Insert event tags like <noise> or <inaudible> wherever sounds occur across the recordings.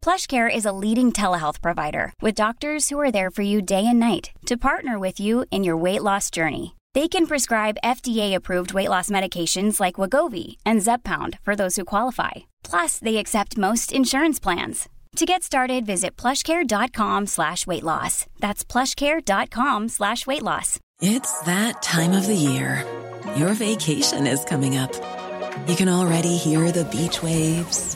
PlushCare is a leading telehealth provider with doctors who are there for you day and night to partner with you in your weight loss journey. They can prescribe FDA-approved weight loss medications like Wagovi and Zepbound for those who qualify. Plus, they accept most insurance plans. To get started, visit plushcare.com slash weight loss. That's plushcare.com slash weight loss. It's that time of the year. Your vacation is coming up. You can already hear the beach waves,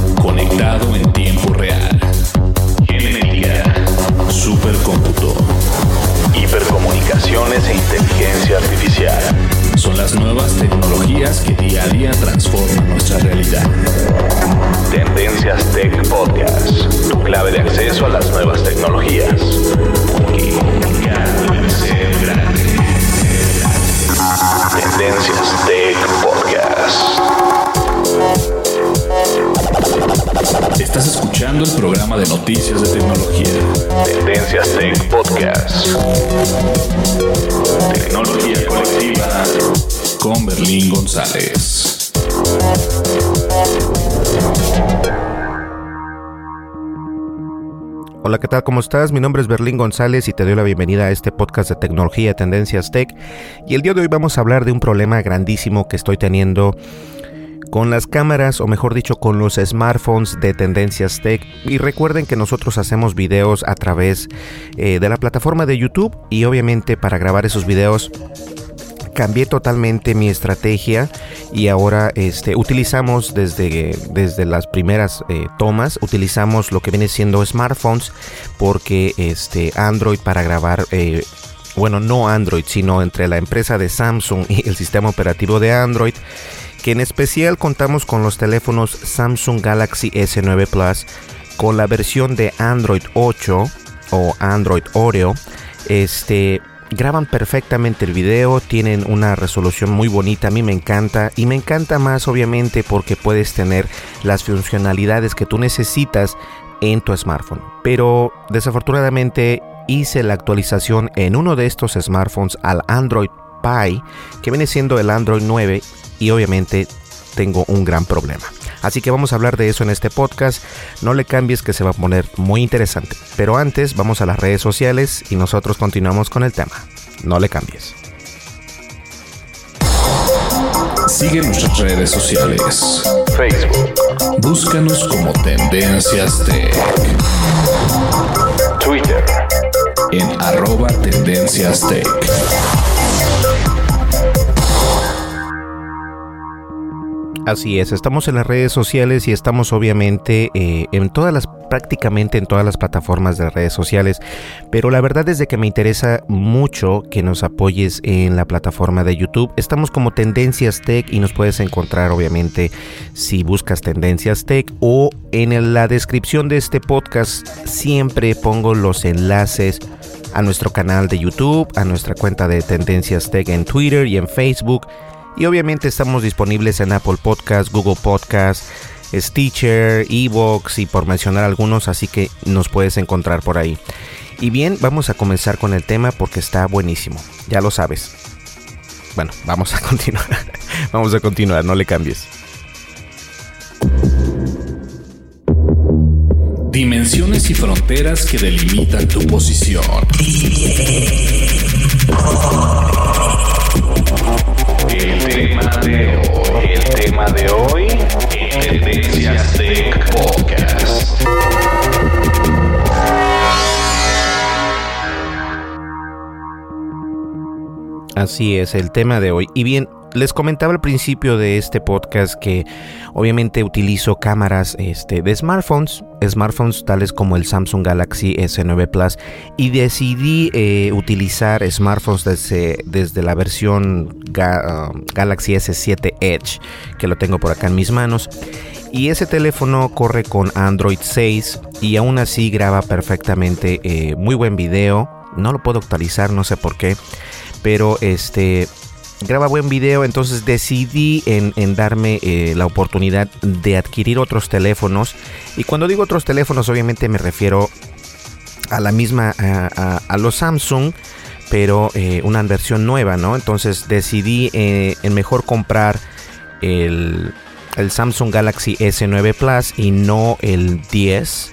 en tiempo real. Genética, supercómputo, hipercomunicaciones e inteligencia artificial. Son las nuevas tecnologías que día a día transforman nuestra realidad. Tendencias Tech Podcast, tu clave de acceso a las nuevas tecnologías. Tendencias Estás escuchando el programa de noticias de tecnología. Tendencias Tech Podcast. Tecnología colectiva con Berlín González. Hola, ¿qué tal? ¿Cómo estás? Mi nombre es Berlín González y te doy la bienvenida a este podcast de tecnología Tendencias Tech. Y el día de hoy vamos a hablar de un problema grandísimo que estoy teniendo con las cámaras o mejor dicho con los smartphones de Tendencias Tech. Y recuerden que nosotros hacemos videos a través eh, de la plataforma de YouTube y obviamente para grabar esos videos cambié totalmente mi estrategia y ahora este, utilizamos desde, desde las primeras eh, tomas, utilizamos lo que viene siendo smartphones porque este, Android para grabar... Eh, bueno, no Android, sino entre la empresa de Samsung <laughs> y el sistema operativo de Android, que en especial contamos con los teléfonos Samsung Galaxy S9 Plus con la versión de Android 8 o Android Oreo. Este, graban perfectamente el video, tienen una resolución muy bonita, a mí me encanta y me encanta más obviamente porque puedes tener las funcionalidades que tú necesitas en tu smartphone. Pero desafortunadamente hice la actualización en uno de estos smartphones al Android Pie, que viene siendo el Android 9 y obviamente tengo un gran problema. Así que vamos a hablar de eso en este podcast. No le cambies que se va a poner muy interesante. Pero antes vamos a las redes sociales y nosotros continuamos con el tema. No le cambies. Sigue nuestras redes sociales. Facebook. Búscanos como Tendencias Tech. Twitter. En arroba Tendencias Tech. Así es, estamos en las redes sociales y estamos obviamente eh, en todas las, prácticamente en todas las plataformas de redes sociales, pero la verdad es de que me interesa mucho que nos apoyes en la plataforma de YouTube. Estamos como Tendencias Tech y nos puedes encontrar obviamente si buscas Tendencias Tech o en la descripción de este podcast siempre pongo los enlaces a nuestro canal de YouTube, a nuestra cuenta de Tendencias Tech en Twitter y en Facebook y obviamente estamos disponibles en Apple Podcast, Google Podcast, Stitcher, Evox y por mencionar algunos, así que nos puedes encontrar por ahí. Y bien, vamos a comenzar con el tema porque está buenísimo, ya lo sabes. Bueno, vamos a <laughs> continuar. vamos a continuar, no le cambies. Dimensiones y fronteras que delimitan tu posición. El tema de hoy, el tema de hoy, Tendencias Tech Podcast. Así es, el tema de hoy. Y bien, les comentaba al principio de este podcast que obviamente utilizo cámaras este, de smartphones, smartphones tales como el Samsung Galaxy S9 Plus y decidí eh, utilizar smartphones desde, desde la versión um, Galaxy S7 Edge, que lo tengo por acá en mis manos. Y ese teléfono corre con Android 6 y aún así graba perfectamente eh, muy buen video. No lo puedo actualizar, no sé por qué. Pero este graba buen video, entonces decidí en, darme eh, la oportunidad de adquirir otros teléfonos. Y cuando digo otros teléfonos, obviamente me refiero a la misma, a, los Samsung, pero eh, una versión nueva, ¿no? Entonces decidí eh, en mejor comprar el, el Samsung Galaxy S9 Plus y no el 10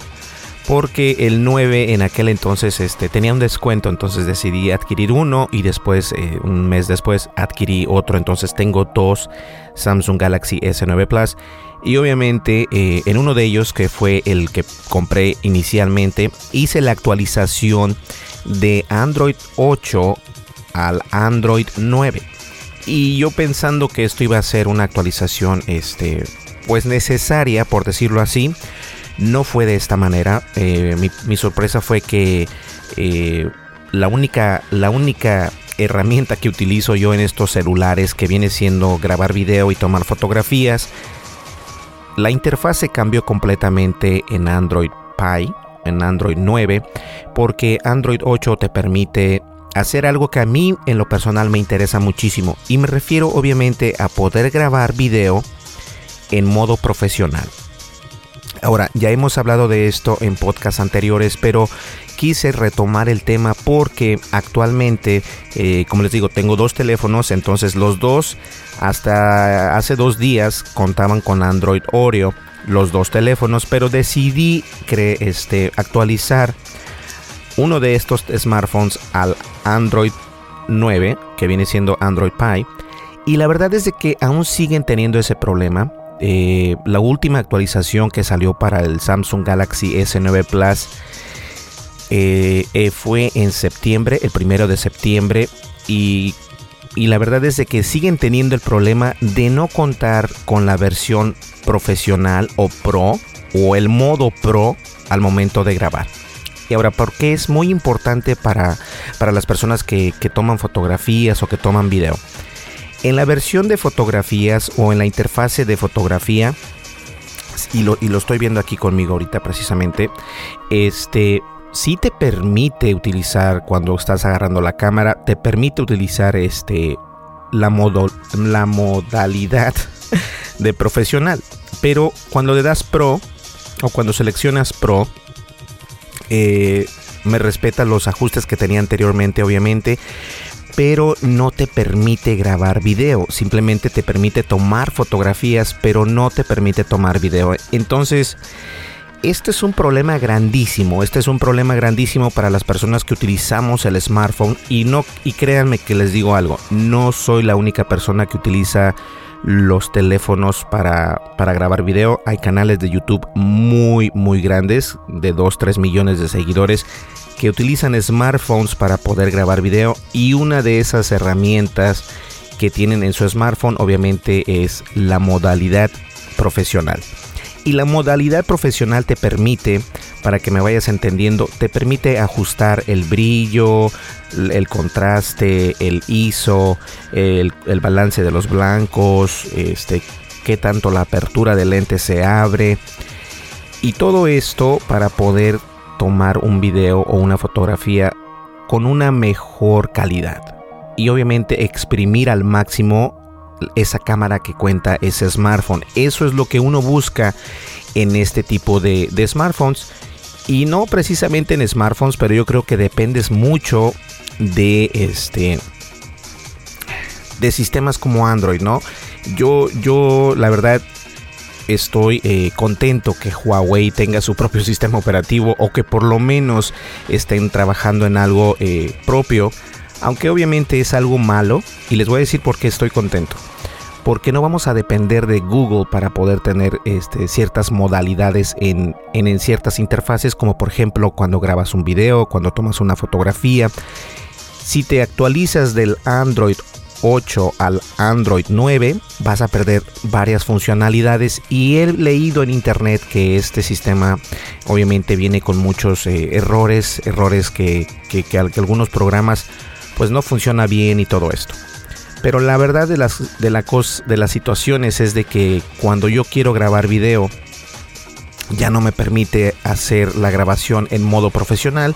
porque el 9 en aquel entonces este, tenía un descuento, entonces decidí adquirir uno y después, eh, un mes después, adquirí otro, entonces tengo dos Samsung Galaxy S9 Plus. Y obviamente eh, en uno de ellos, que fue el que compré inicialmente, hice la actualización de Android 8 al Android 9. Y yo pensando que esto iba a ser una actualización este, pues necesaria, por decirlo así, no fue de esta manera. Eh, mi, sorpresa fue que eh, la, única, la única herramienta que utilizo yo en estos celulares, que viene siendo grabar video y tomar fotografías, la interfaz se cambió completamente en Android Pie, en Android 9, porque Android 8 te permite hacer algo que a mí en lo personal me interesa muchísimo. Y me refiero obviamente a poder grabar video en modo profesional. Ahora, ya hemos hablado de esto en podcasts anteriores, pero quise retomar el tema porque actualmente, eh, como les digo, tengo dos teléfonos, entonces los dos hasta hace dos días contaban con Android Oreo, los dos teléfonos, pero decidí este, actualizar uno de estos smartphones al Android 9, que viene siendo Android Pie. Y la verdad es de que aún siguen teniendo ese problema. Eh, la última actualización que salió para el Samsung Galaxy S9 Plus eh, eh, fue en septiembre, el primero de septiembre, y, la verdad es de que siguen teniendo el problema de no contar con la versión profesional o pro o el modo pro al momento de grabar. Y ahora, ¿por qué es muy importante para, para las personas que, que toman fotografías o que toman video? En la versión de fotografías o en la interfase de fotografía, y lo, y lo estoy viendo aquí conmigo ahorita precisamente, este sí te permite utilizar cuando estás agarrando la cámara, te permite utilizar este la, la modalidad <laughs> de profesional. Pero cuando le das pro o cuando seleccionas pro, eh, me respeta los ajustes que tenía anteriormente, obviamente pero no te permite grabar video, simplemente te permite tomar fotografías, pero no te permite tomar video. Entonces, este es un problema grandísimo, este es un problema grandísimo para las personas que utilizamos el smartphone. Y no y créanme que les digo algo, no soy la única persona que utiliza los teléfonos para, para grabar video. Hay canales de YouTube muy muy grandes de 2 3 millones de seguidores que utilizan smartphones para poder grabar video y una de esas herramientas que tienen en su smartphone obviamente es la modalidad profesional. Y la modalidad profesional te permite, para que me vayas entendiendo, te permite ajustar el brillo, el contraste, el ISO, el, el balance de los blancos, este, qué tanto la apertura del lente se abre. Y todo esto para poder tomar un video o una fotografía con una mejor calidad. Y obviamente exprimir al máximo esa cámara que cuenta ese smartphone. Eso es lo que uno busca en este tipo de, smartphones. Y no precisamente en smartphones, pero yo creo que dependes mucho de este de sistemas como Android, ¿no? Yo, yo, la verdad, estoy eh, contento que Huawei tenga su propio <laughs> sistema operativo o que por lo menos estén trabajando en algo eh, propio, aunque obviamente es algo malo y les voy a decir por qué estoy contento. Porque no vamos a depender de Google para poder tener este, ciertas modalidades en, en ciertas interfaces, como por ejemplo cuando grabas un video, cuando tomas una fotografía Si te actualizas del Android 8 al Android 9 vas a perder varias funcionalidades y he leído en internet que este sistema obviamente viene con muchos eh, errores, errores que, que, que, algunos programas pues no funciona bien y todo esto. Pero la verdad de las, de, la de las situaciones es de que cuando yo quiero grabar video ya no me permite hacer la grabación en modo profesional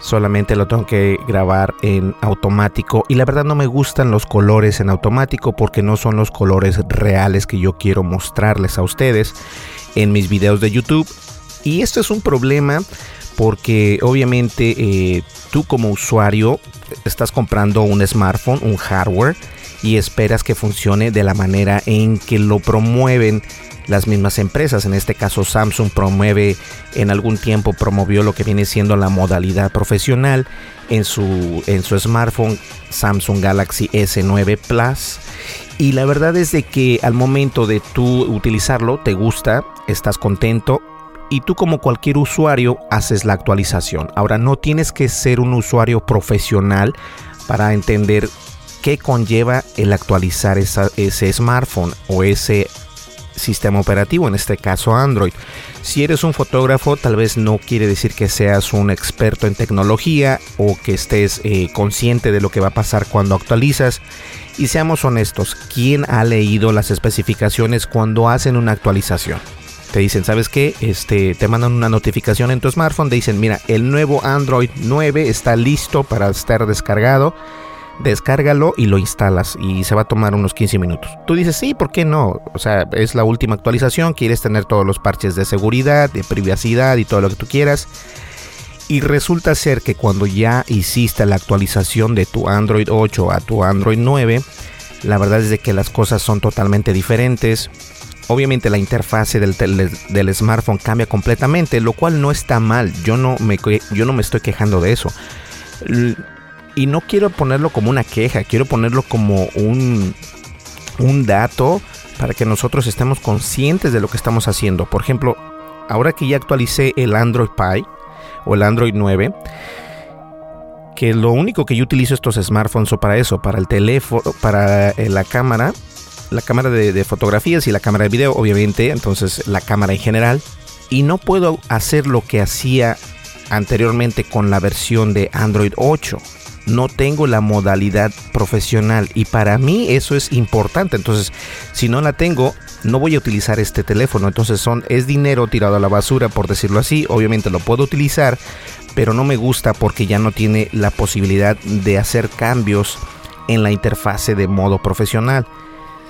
solamente lo tengo que grabar en automático. Y la verdad no me gustan los colores en automático porque no son los colores reales que yo quiero mostrarles a ustedes en mis videos de YouTube. Y esto es un problema porque obviamente eh, tú como usuario estás comprando un smartphone, un hardware y esperas que funcione de la manera en que lo promueven las mismas empresas. En este caso Samsung promueve, en algún tiempo promovió lo que viene siendo la modalidad profesional en su, en su smartphone Samsung Galaxy S9 Plus. Y la verdad es de que al momento de tú utilizarlo, te gusta, estás contento, y tú como cualquier usuario haces la actualización. Ahora no tienes que ser un usuario profesional para entender qué conlleva el actualizar ese smartphone o ese sistema operativo, en este caso Android. Si eres un fotógrafo, tal vez no quiere decir que seas un experto en tecnología o que estés eh, consciente de lo que va a pasar cuando actualizas. Y seamos honestos, ¿quién ha leído las especificaciones cuando hacen una actualización? Te dicen, ¿sabes qué? Este, te mandan una notificación en tu smartphone, te dicen, mira, el nuevo Android 9 está listo para estar descargado descárgalo y lo instalas y se va a tomar unos 15 minutos. Tú dices, sí, ¿por qué no? O sea, es la última actualización, quieres tener todos los parches de seguridad, de privacidad y todo lo que tú quieras. Y resulta ser que cuando ya hiciste la actualización de tu Android 8 a tu Android 9, la verdad es de que las cosas son totalmente diferentes. Obviamente la interfase del, del, smartphone cambia completamente, lo cual no está mal. Yo no me, yo no me estoy quejando de eso y no quiero ponerlo como una queja, quiero ponerlo como un, un dato para que nosotros estemos conscientes de lo que estamos haciendo. Por ejemplo, ahora que ya actualicé el Android Pie o el Android 9, que lo único que yo utilizo estos smartphones o para eso, para el teléfono, para eh, la cámara, la cámara de, de, fotografías y la cámara de video, obviamente, entonces la cámara en general, y no puedo hacer lo que hacía anteriormente con la versión de Android 8 no tengo la modalidad profesional y para mí eso es importante. Entonces, si no la tengo, no voy a utilizar este teléfono. Entonces, son es dinero tirado a la basura, por decirlo así. Obviamente lo puedo utilizar, pero no me gusta porque ya no tiene la posibilidad de hacer cambios en la interfase de modo profesional.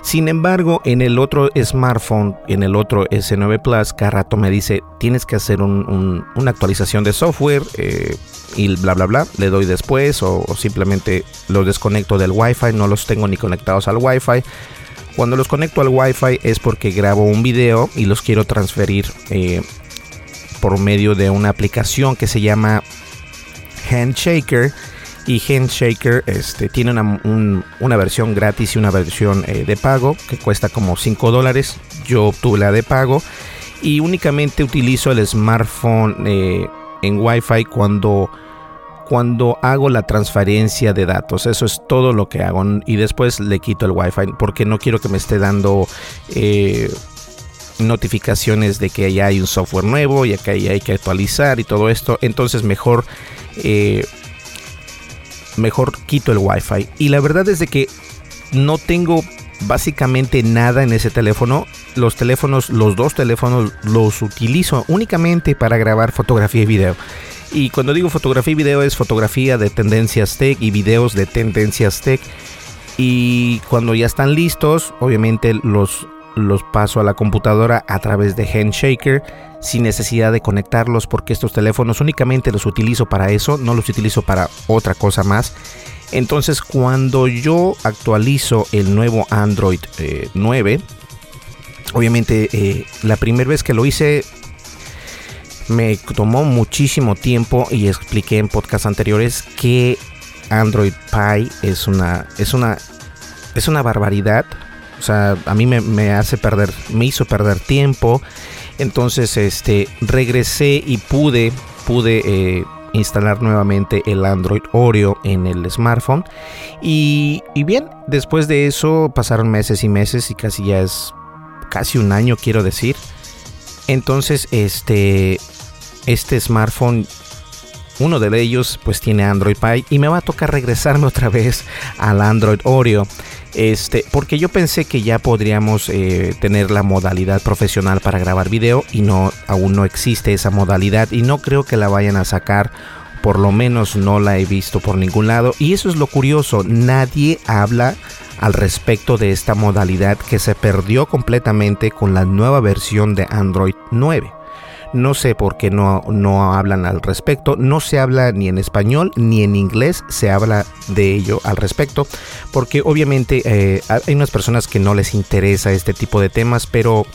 Sin embargo, en el otro smartphone, en el otro S9 Plus, cada rato me dice, tienes que hacer una actualización de software eh, y bla, bla, bla. Le doy después o, simplemente los desconecto del Wi-Fi, no los tengo ni conectados al Wi-Fi. Cuando los conecto al Wi-Fi es porque grabo un video y los quiero transferir eh, por medio de una aplicación que se llama Handshaker y Handshaker este, tiene una, versión gratis y una versión eh, de pago que cuesta como 5 dólares. Yo obtuve la de pago y únicamente utilizo el smartphone eh, en Wi-Fi cuando, cuando hago la transferencia de datos. Eso es todo lo que hago y después le quito el Wi-Fi porque no quiero que me esté dando... Eh, notificaciones de que ya hay un software nuevo y que hay que actualizar y todo esto entonces mejor mejor quito el wifi. Y la verdad es de que no tengo básicamente nada en ese teléfono. Los teléfonos, los dos teléfonos los utilizo únicamente para grabar fotografía y video. Y cuando digo fotografía y video es fotografía de tendencias tech y videos de tendencias tech. Y cuando ya están listos, obviamente los los paso a la computadora a través de Handshaker sin necesidad de conectarlos porque estos teléfonos únicamente los utilizo para eso, no los utilizo para otra cosa más. Entonces cuando yo actualizo el nuevo Android 9, eh, obviamente eh, la primera vez que lo hice me tomó muchísimo tiempo y expliqué en podcasts anteriores que Android Pie es una es una es una barbaridad o sea, a mí me, hace perder, me hizo perder tiempo. Entonces, este, regresé y pude, pude eh, instalar nuevamente el Android Oreo en el smartphone. Y, y bien, después de eso pasaron meses y meses y casi ya es casi un año, quiero decir. Entonces, este, este smartphone uno de ellos pues tiene Android Pie y me va a tocar regresarme otra vez al Android Oreo. Este, porque yo pensé que ya podríamos eh, tener la modalidad profesional para grabar video y no, aún no existe esa modalidad y no creo que la vayan a sacar. Por lo menos no la he visto por ningún lado. Y eso es lo curioso. Nadie habla al respecto de esta modalidad que se perdió completamente con la nueva versión de Android 9. No sé por qué no, no hablan al respecto. No se habla ni en español ni en inglés se habla de ello al respecto. Porque obviamente eh, hay unas personas que no les interesa este tipo de temas, pero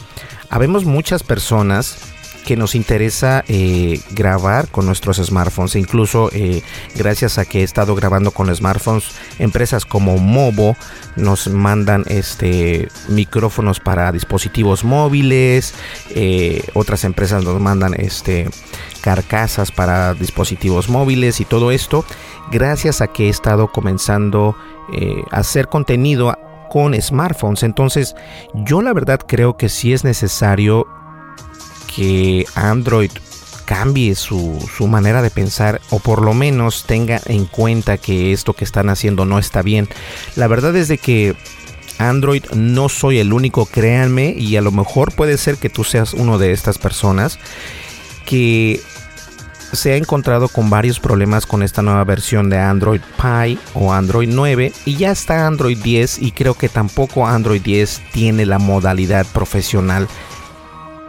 habemos muchas personas que nos interesa eh, grabar con nuestros smartphones. Incluso eh, gracias a que he estado grabando con smartphones, empresas como Mobo nos mandan este micrófonos para dispositivos móviles. Eh, otras empresas nos mandan este carcasas para dispositivos móviles y todo esto. Gracias a que he estado comenzando a hacer contenido con smartphones. Entonces, yo la verdad creo que sí es necesario que Android cambie su, manera de pensar o por lo menos tenga en cuenta que esto que están haciendo no está bien. La verdad es de que Android no soy el único, créanme, y a lo mejor puede ser que tú seas uno de estas personas que se ha encontrado con varios problemas con esta nueva versión de Android Pie o Android 9 y ya está Android 10 y creo que tampoco Android 10 tiene la modalidad profesional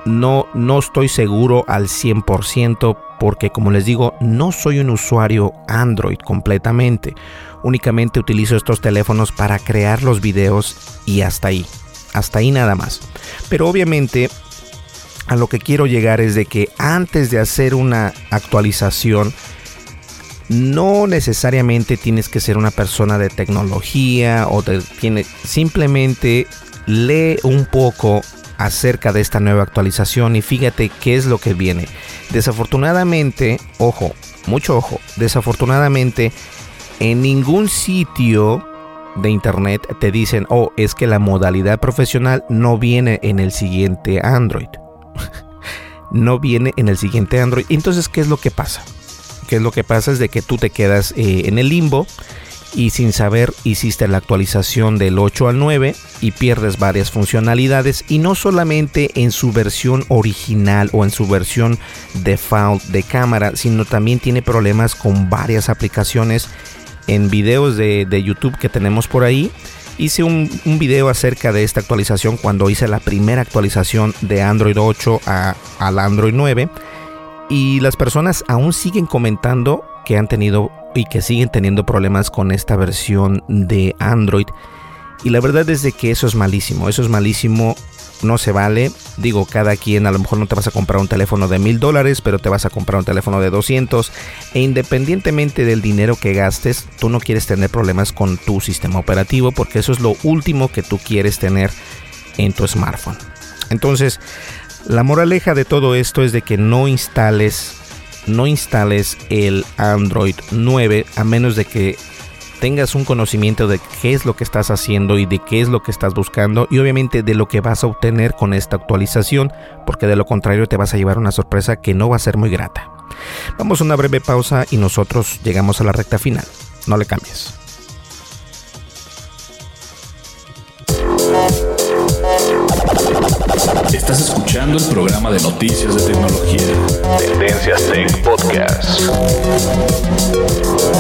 no, no estoy seguro al 100% porque como les digo, no soy un usuario Android completamente. Únicamente utilizo estos teléfonos para crear los videos y hasta ahí. Hasta ahí nada más. Pero obviamente a lo que quiero llegar es de que antes de hacer una actualización, no necesariamente tienes que ser una persona de tecnología o tiene, simplemente lee un poco acerca de esta nueva actualización y fíjate qué es lo que viene. Desafortunadamente, ojo, mucho ojo, desafortunadamente en ningún sitio de internet te dicen, oh, es que la modalidad profesional no viene en el siguiente Android. <laughs> no viene en el siguiente Android. Entonces, ¿qué es lo que pasa? ¿Qué es lo que pasa? Es de que tú te quedas eh, en el limbo y sin saber hiciste la actualización del 8 al 9 y pierdes varias funcionalidades y no solamente en su versión original o en su versión default de cámara, sino también tiene problemas con varias aplicaciones en videos de, YouTube que tenemos por ahí. Hice un, video acerca de esta actualización cuando hice la primera actualización de Android 8 a, al Android 9 y las personas aún siguen comentando que han tenido y que siguen teniendo problemas con esta versión de Android. Y la verdad es de que eso es malísimo, eso es malísimo, no se vale. Digo, cada quien a lo mejor no te vas a comprar un teléfono de mil dólares, pero te vas a comprar un teléfono de 200. E independientemente del dinero que gastes, tú no quieres tener problemas con tu sistema operativo porque eso es lo último que tú quieres tener en tu smartphone. Entonces, la moraleja de todo esto es de que no instales no instales el Android 9 a menos de que tengas un conocimiento de qué es lo que estás haciendo y de qué es lo que estás buscando y obviamente de lo que vas a obtener con esta actualización, porque de lo contrario te vas a llevar una sorpresa que no va a ser muy grata. Vamos a una breve pausa y nosotros llegamos a la recta final. No le cambies. Estás escuchando el programa de noticias de tecnología. Tendencias Tech Podcast.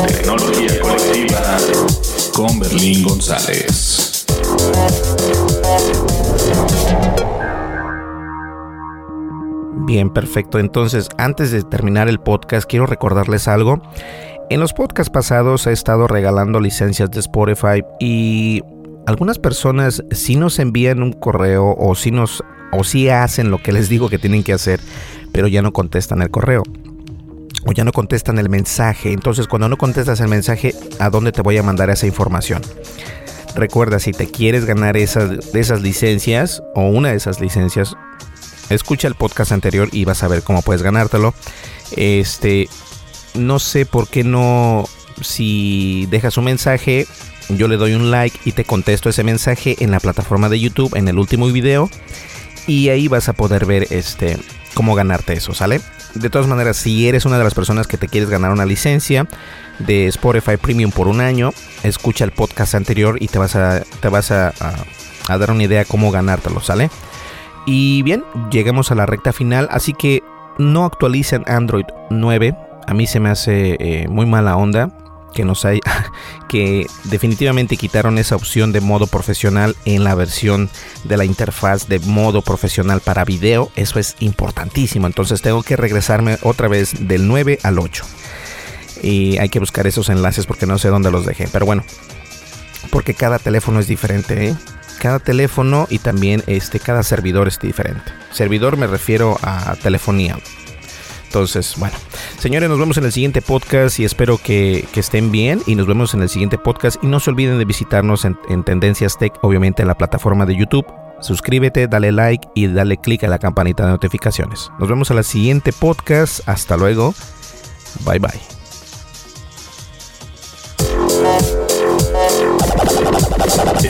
Tecnología colectiva con Berlín González. Bien, perfecto. Entonces, antes de terminar el podcast, quiero recordarles algo. En los podcasts pasados he estado regalando licencias de Spotify y algunas personas sí nos envían un correo o sí nos o sí hacen lo que les digo que tienen que hacer, pero ya no contestan el correo o ya no contestan el mensaje. Entonces, cuando no contestas el mensaje, ¿a dónde te voy a mandar esa información? Recuerda, si te quieres ganar esas, esas licencias o una de esas licencias, escucha el podcast anterior y vas a ver cómo puedes ganártelo. Este, no sé por qué no, si dejas un mensaje, yo le doy un like y te contesto ese mensaje en la plataforma de YouTube en el último video y ahí vas a poder ver este cómo ganarte eso, ¿sale? De todas maneras, si eres una de las personas que te quieres ganar una licencia de Spotify Premium por un año, escucha el podcast anterior y te vas a, te vas a, dar una idea cómo ganártelo, ¿sale? Y bien, llegamos a la recta final, así que no actualicen Android 9. A mí se me hace eh, muy mala onda que nos hay <laughs> que definitivamente quitaron esa opción de modo profesional en la versión de la interfaz de modo profesional para video. Eso es importantísimo. Entonces tengo que regresarme otra vez del 9 al 8. Y hay que buscar esos enlaces porque no sé dónde los dejé. Pero bueno, porque cada teléfono es diferente. ¿eh? Cada teléfono y también este, cada servidor es diferente. Servidor me refiero a telefonía. Entonces, bueno, señores, nos vemos en el siguiente podcast y espero que, estén bien y nos vemos en el siguiente podcast y no se olviden de visitarnos en, en Tendencias Tech, obviamente en la plataforma de YouTube. Suscríbete, dale like y dale click a la campanita de notificaciones. Nos vemos en el siguiente podcast. Hasta luego. Bye bye.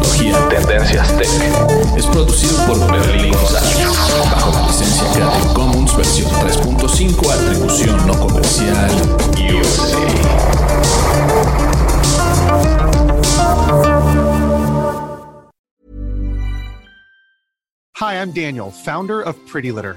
Tecnología. Tendencias Tech. Es producido por Berlín González. Bajo la licencia Creative Commons versión 3.5, atribución no comercial. USA. Hi, I'm Daniel, founder of Pretty Litter.